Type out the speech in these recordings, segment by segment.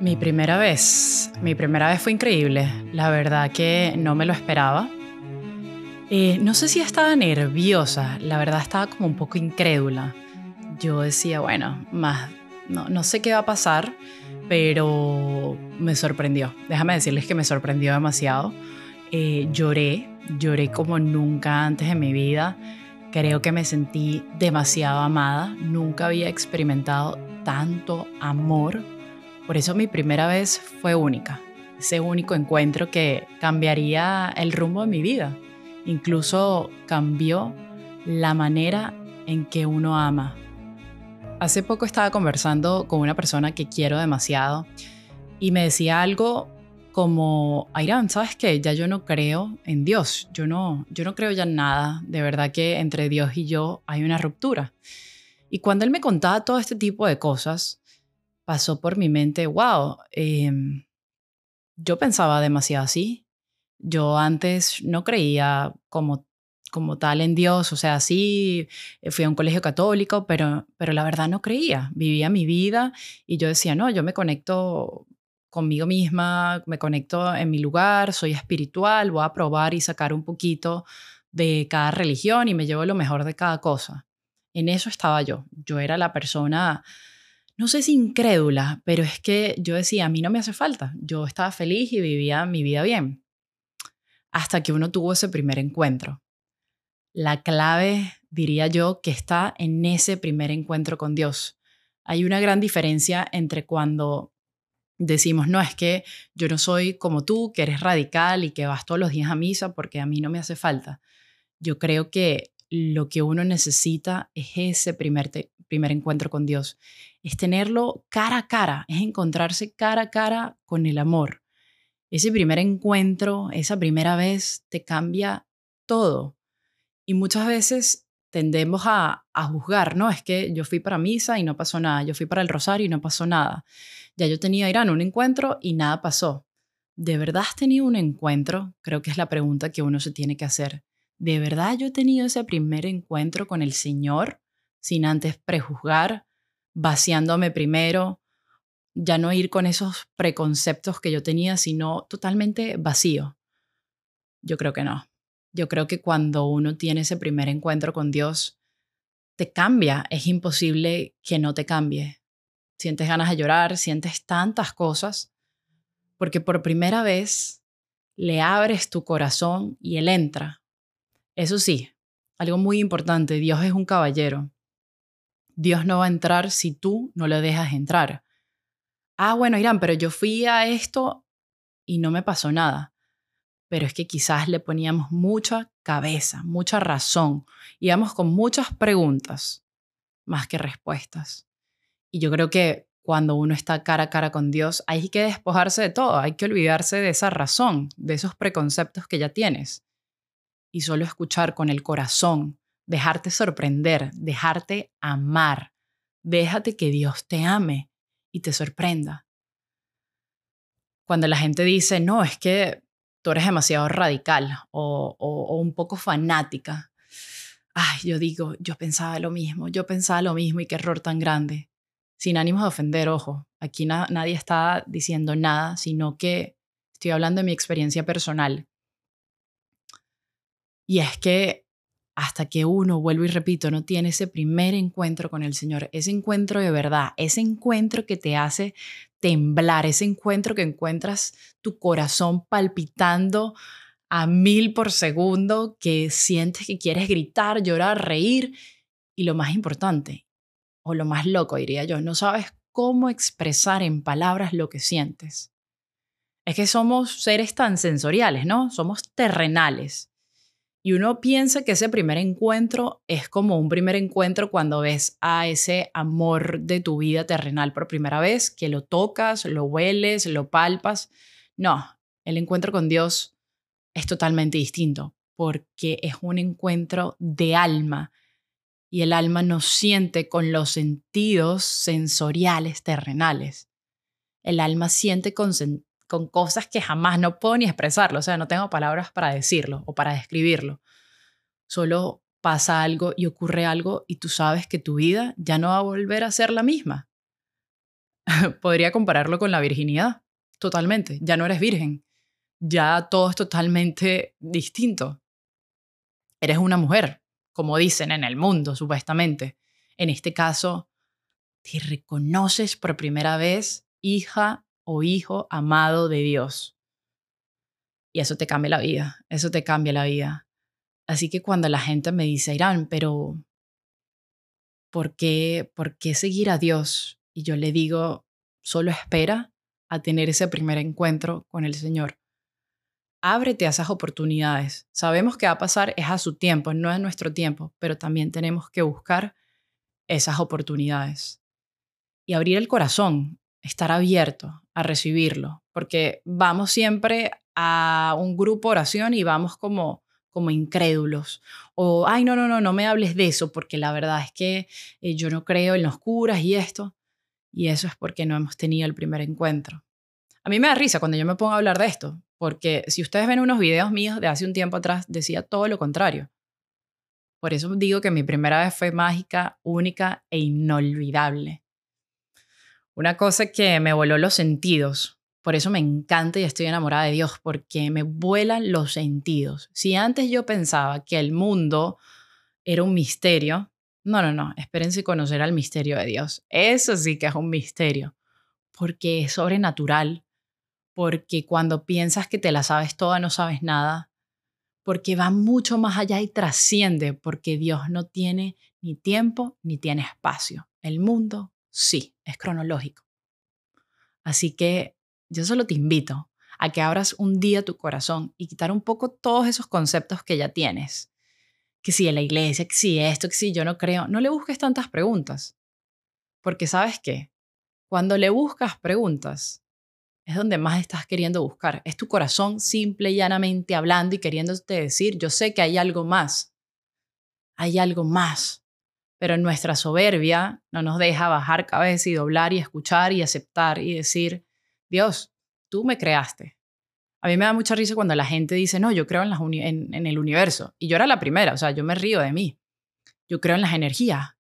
Mi primera vez, mi primera vez fue increíble. La verdad que no me lo esperaba. Eh, no sé si estaba nerviosa, la verdad estaba como un poco incrédula. Yo decía, bueno, más, no, no sé qué va a pasar, pero me sorprendió. Déjame decirles que me sorprendió demasiado. Eh, lloré, lloré como nunca antes en mi vida. Creo que me sentí demasiado amada. Nunca había experimentado tanto amor por eso mi primera vez fue única, ese único encuentro que cambiaría el rumbo de mi vida. Incluso cambió la manera en que uno ama. Hace poco estaba conversando con una persona que quiero demasiado y me decía algo como, Airan, ¿sabes qué? Ya yo no creo en Dios, yo no, yo no creo ya en nada, de verdad que entre Dios y yo hay una ruptura. Y cuando él me contaba todo este tipo de cosas, pasó por mi mente, wow, em, yo pensaba demasiado así. Yo antes no creía como, como tal en Dios, o sea, sí, eh, fui a un colegio católico, pero, pero la verdad no creía. Vivía mi vida y yo decía, no, yo me conecto conmigo misma, me conecto en mi lugar, soy espiritual, voy a probar y sacar un poquito de cada religión y me llevo lo mejor de cada cosa. En eso estaba yo. Yo era la persona no sé si incrédula, pero es que yo decía, a mí no me hace falta. Yo estaba feliz y vivía mi vida bien. Hasta que uno tuvo ese primer encuentro. La clave, diría yo, que está en ese primer encuentro con Dios. Hay una gran diferencia entre cuando decimos, no, es que yo no soy como tú, que eres radical y que vas todos los días a misa porque a mí no me hace falta. Yo creo que lo que uno necesita es ese primer, primer encuentro con Dios es tenerlo cara a cara, es encontrarse cara a cara con el amor. Ese primer encuentro, esa primera vez, te cambia todo. Y muchas veces tendemos a, juzgar, ¿no? Es que yo fui para misa y no pasó nada, yo fui para el rosario y no pasó nada. Ya yo tenía Irán un encuentro y nada pasó. ¿De verdad has tenido un encuentro? Creo que es la pregunta que uno se tiene que hacer. ¿De verdad yo he tenido ese primer encuentro con el Señor sin antes prejuzgar, vaciándome primero, ya no ir con esos preconceptos que yo tenía, sino totalmente vacío. Yo creo que no. Yo creo que cuando uno tiene ese primer encuentro con Dios, te cambia. Es imposible que no te cambie. Sientes ganas de llorar, sientes tantas cosas, porque por primera vez le abres tu corazón y él entra. Eso sí, algo muy importante, Dios es un caballero. Dios no va a entrar si tú no le dejas entrar. Ah, bueno, Irán, pero yo fui a esto y no me pasó nada. Pero es que quizás le poníamos mucha cabeza, mucha razón, íbamos con muchas preguntas más que respuestas. Y yo creo que cuando uno está cara a cara con Dios, hay que despojarse de todo, hay que olvidarse de esa razón, de esos preconceptos que ya tienes, y solo escuchar con el corazón dejarte sorprender, dejarte amar. Déjate que Dios te ame y te sorprenda. Cuando la gente dice, no, es que tú eres demasiado radical o, un poco fanática, ay, yo digo, yo pensaba lo mismo, yo pensaba lo mismo y qué error tan grande. Sin ánimos de ofender, ojo, aquí nadie está diciendo nada, sino que estoy hablando de mi experiencia personal. Y es que hasta que uno, vuelvo y repito, no tiene ese primer encuentro con el Señor, ese encuentro de verdad, ese encuentro que te hace temblar, ese encuentro que encuentras tu corazón palpitando a mil por segundo, que sientes que quieres gritar, llorar, reír y lo más importante, o lo más loco diría yo, no sabes cómo expresar en palabras lo que sientes. Es que somos seres tan sensoriales, ¿no? Somos terrenales y uno piensa que ese primer encuentro es como un primer encuentro cuando ves a ese amor de tu vida terrenal por primera vez, que lo tocas, lo hueles, lo palpas. No, el encuentro con Dios es totalmente distinto porque es un encuentro de alma y el alma no siente con los sentidos sensoriales terrenales. El alma siente con, con cosas que jamás no puedo ni expresarlo, o sea, no tengo palabras para decirlo o para describirlo. Solo pasa algo y ocurre algo y tú sabes que tu vida ya no va a volver a ser la misma. podría compararlo con la virginidad, totalmente. Ya no eres virgen, ya todo es totalmente distinto. Eres una mujer, como dicen en el mundo, supuestamente. En este caso, te reconoces por primera vez hija hijo amado de Dios. Y eso te cambia la vida, eso te cambia la vida. Así que cuando la gente me dice, Irán, pero ¿por qué, ¿por qué seguir a Dios? Y yo le digo, solo espera a tener ese primer encuentro con el Señor. Ábrete a esas oportunidades. Sabemos que va a pasar es a su tiempo, no es nuestro tiempo, pero también tenemos que buscar esas oportunidades. Y abrir el corazón, estar abierto recibirlo, porque vamos siempre a un grupo oración y vamos como como incrédulos o ay no no no no me hables de eso porque la verdad es que eh, yo no creo en los curas y esto y eso es porque no hemos tenido el primer encuentro. A mí me da risa cuando yo me pongo a hablar de esto, porque si ustedes ven unos videos míos de hace un tiempo atrás, decía todo lo contrario. Por eso digo que mi primera vez fue mágica, única e inolvidable. Una cosa que me voló los sentidos. Por eso me encanta y estoy enamorada de Dios, porque me vuelan los sentidos. Si antes yo pensaba que el mundo era un misterio, no, no, no, espérense conocer al misterio de Dios. Eso sí que es un misterio, porque es sobrenatural, porque cuando piensas que te la sabes toda no sabes nada, porque va mucho más allá y trasciende, porque Dios no tiene ni tiempo ni tiene espacio. El mundo sí, es cronológico. Así que yo solo te invito a que abras un día tu corazón y quitar un poco todos esos conceptos que ya tienes. Que si en la iglesia, que si esto, que si yo no creo, no le busques tantas preguntas. Porque sabes qué, cuando le buscas preguntas, es donde más estás queriendo buscar. Es tu corazón simple y llanamente hablando y queriéndote decir, yo sé que hay algo más. Hay algo más pero nuestra soberbia no nos deja bajar cabeza y doblar y escuchar y aceptar y decir, Dios, tú me creaste. A mí me da mucha risa cuando la gente dice, no, yo creo en, el universo. Y yo era la primera, o sea, yo me río de mí. Yo creo en las energías.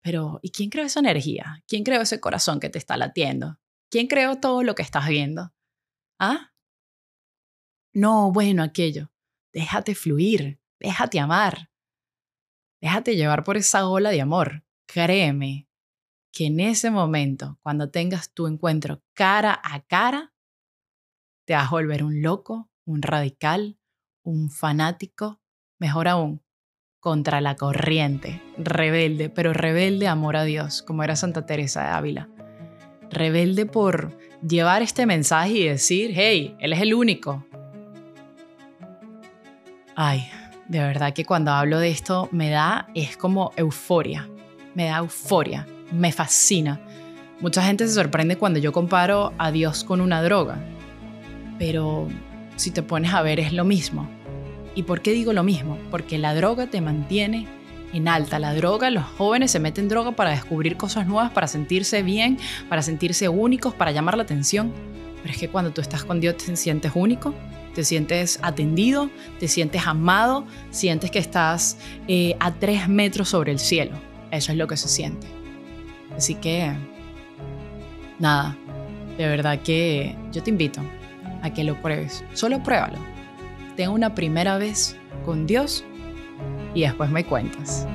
Pero, ¿y quién creó esa energía? ¿Quién creó ese corazón que te está latiendo? ¿Quién creó todo lo que estás viendo? ¿Ah? No, bueno, aquello. Déjate fluir, déjate amar, Déjate llevar por esa ola de amor. Créeme que en ese momento, cuando tengas tu encuentro cara a cara, te vas a volver un loco, un radical, un fanático, mejor aún, contra la corriente, rebelde, pero rebelde amor a Dios, como era Santa Teresa de Ávila. Rebelde por llevar este mensaje y decir, hey, Él es el único. Ay, de verdad que cuando hablo de esto me da, es como euforia, me da euforia, me fascina. Mucha gente se sorprende cuando yo comparo a Dios con una droga, pero si te pones a ver es lo mismo. ¿Y por qué digo lo mismo? Porque la droga te mantiene en alta. La droga, los jóvenes se meten droga para descubrir cosas nuevas, para sentirse bien, para sentirse únicos, para llamar la atención. Pero es que cuando tú estás con Dios te sientes único, te sientes atendido, te sientes amado, sientes que estás eh, a tres metros sobre el cielo. Eso es lo que se siente. Así que, nada, de verdad que yo te invito a que lo pruebes. Solo pruébalo. Ten una primera vez con Dios y después me cuentas.